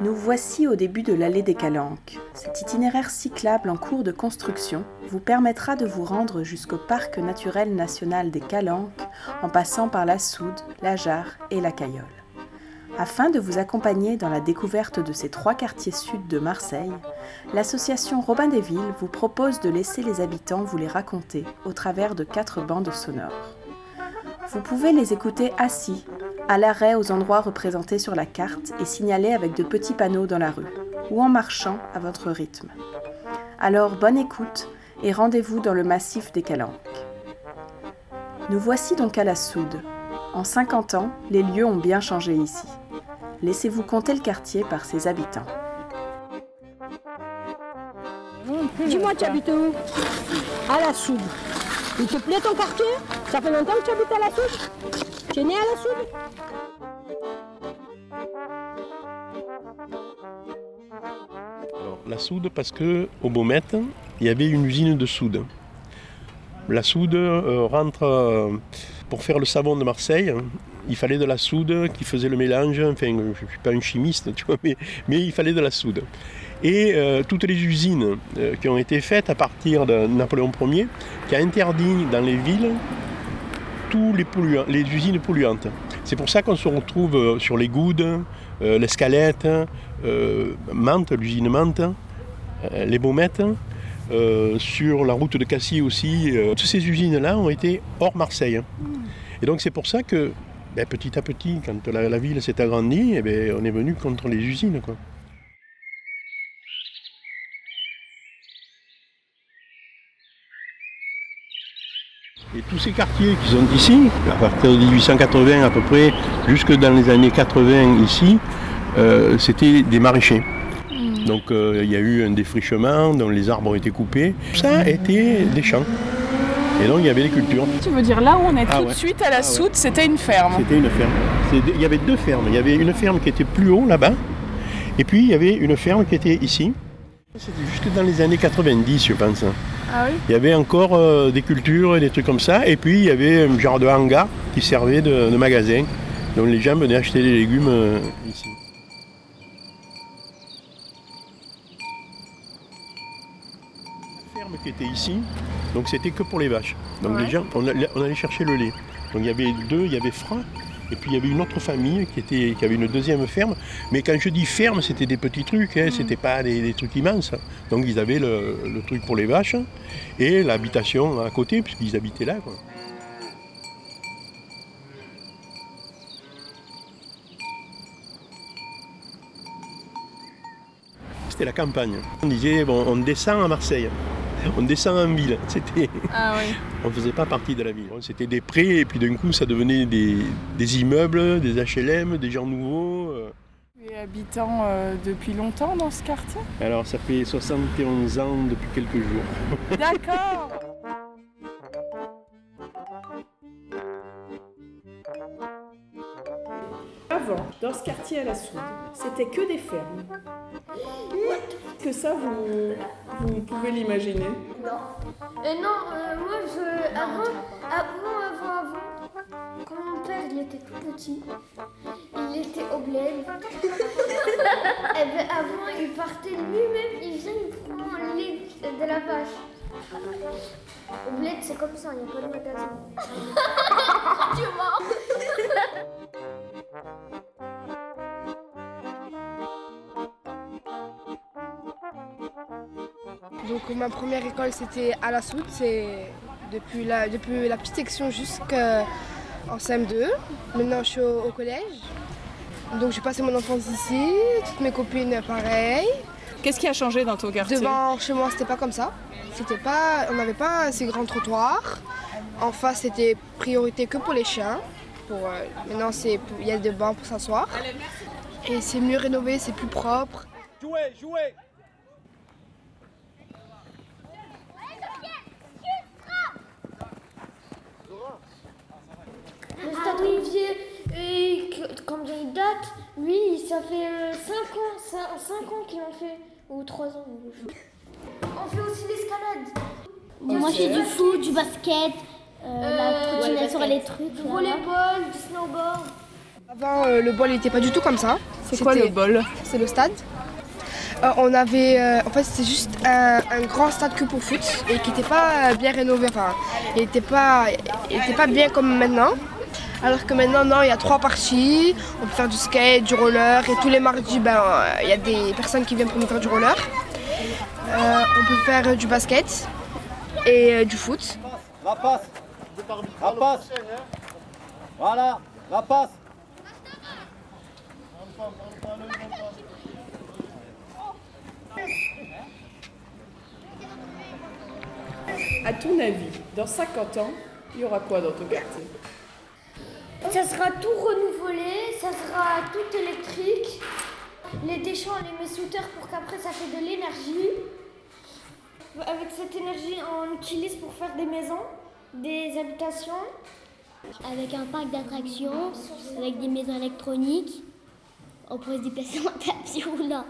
Nous voici au début de l'allée des Calanques. Cet itinéraire cyclable en cours de construction vous permettra de vous rendre jusqu'au parc naturel national des Calanques en passant par la Soude, la Jarre et la Cayolle. Afin de vous accompagner dans la découverte de ces trois quartiers sud de Marseille, l'association Robin des Villes vous propose de laisser les habitants vous les raconter au travers de quatre bandes sonores. Vous pouvez les écouter assis, à l'arrêt aux endroits représentés sur la carte et signalés avec de petits panneaux dans la rue, ou en marchant à votre rythme. Alors bonne écoute et rendez-vous dans le massif des Calanques. Nous voici donc à la Soude. En 50 ans, les lieux ont bien changé ici. Laissez-vous compter le quartier par ses habitants. Dis-moi, tu habites où? À la Soude. Il te plaît ton quartier? Ça fait longtemps que tu habites à la Soude Tu es né à la Soude la soude parce que au Beaumet, il y avait une usine de soude. La soude euh, rentre euh, pour faire le savon de Marseille. Il fallait de la soude qui faisait le mélange. Enfin, je ne suis pas un chimiste, tu vois, mais, il fallait de la soude. Et euh, toutes les usines qui ont été faites à partir de Napoléon Ier, qui a interdit dans les villes tous les, usines polluantes. C'est pour ça qu'on se retrouve euh, sur les Goudes, euh, l'Escalette, euh, Mantes, l'usine Mantes, euh, les Baumettes, euh, sur la route de Cassis aussi. euh, toutes ces usines-là ont été hors Marseille. Et donc c'est pour ça que ben, petit à petit, quand la, ville s'est agrandie, eh ben, on est venu contre les usines. Et tous ces quartiers qui sont ici, à partir de 1880 à peu près, jusque dans les années 80 ici, euh, c'était des maraîchers. Donc euh, il y a eu un défrichement dont les arbres ont été coupés. Ça était des champs. Et donc il y avait des cultures. Tu veux dire là où on est Ah tout ouais. de suite à la Ah ouais. soude, c'était une ferme. C'était une ferme. Il y avait deux fermes. Il y avait une ferme qui était plus haut là-bas. Et puis il y avait une ferme qui était ici. C'était jusque dans les années 90, je pense. Ah oui? Il y avait encore euh, des cultures et des trucs comme ça. Et puis il y avait un genre de hangar qui servait de, de magasin. Donc les gens venaient acheter des légumes euh, ici. La ferme qui était ici, donc c'était que pour les vaches. Donc Ouais. les gens, on, allait- on allait chercher le lait. Donc il y avait deux, il y avait Fra, et puis il y avait une autre famille qui, était, qui avait une deuxième ferme. Mais quand je dis ferme, c'était des petits trucs, hein, c'était pas des, des trucs immenses. Donc ils avaient le, le truc pour les vaches et l'habitation à côté, puisqu'ils habitaient là. quoi. C'était la campagne. On disait, bon, on descend à Marseille, on descend en ville. C'était, Ah oui. on ne faisait pas partie de la ville. C'était des prés, et puis d'un coup, ça devenait des, des immeubles, des HLM, des gens nouveaux. euh. Tu es habitant euh, depuis longtemps dans ce quartier? Alors, ça fait 71 ans depuis quelques jours. D'accord dans ce quartier à la Soude, c'était que des fermes. Que ça, vous, vous pouvez l'imaginer. Euh, non, euh, moi, je, avant, avant, avant, avant, quand mon père il était tout petit, il était au bled. Et ben avant, il partait lui-même, il faisait il prend le lait de la vache. Au bled, c'est comme ça, il n'y a pas de magasin. tu vois Donc ma première école c'était à la Soute, c'est depuis la, depuis la petite section jusqu'en CM2. Maintenant je suis au, au collège. Donc j'ai passé mon enfance ici, toutes mes copines pareil. Qu'est-ce qui a changé dans ton quartier? Devant chez moi c'était pas comme ça. C'était pas, on n'avait pas assez grand trottoir. En face c'était priorité que pour les chiens. Pour, euh, maintenant c'est, il y a des bancs pour s'asseoir. Et c'est mieux rénové, c'est plus propre. Jouez, jouez Le stade Olivier, et que- combien il date Lui, ça fait 5 ans, 5 ans qu'il en fait, ou 3 ans. On fait aussi l'escalade. Moi, j'ai du foot, du basket, euh, la Euh, trottinette ouais, sur les trucs. Du volleyball, du snowboard. Avant, euh, le bol n'était pas du tout comme ça. C'est quoi le bol C'est le stade. Euh, on avait, euh, en fait, c'était juste un, un grand stade que pour foot et qui n'était pas euh, bien rénové. Enfin, il n'était pas, il était pas bien comme maintenant. Alors que maintenant, non, il y a trois parties. On peut faire du skate, du roller et tous les mardis, ben, euh, il y a des personnes qui viennent pour nous faire du roller. Euh, on peut faire euh, du basket et euh, du foot. La passe. La passe. Voilà, la passe. À ton avis, dans 50 ans, il y aura quoi dans ton quartier? Ça sera tout renouvelé, ça sera tout électrique. Les déchets, on les met sous terre pour qu'après ça fait de l'énergie. Avec cette énergie, on l'utilise pour faire des maisons, des habitations. Avec un parc d'attractions, avec des maisons électroniques. On pourrait se déplacer en tapis roulant.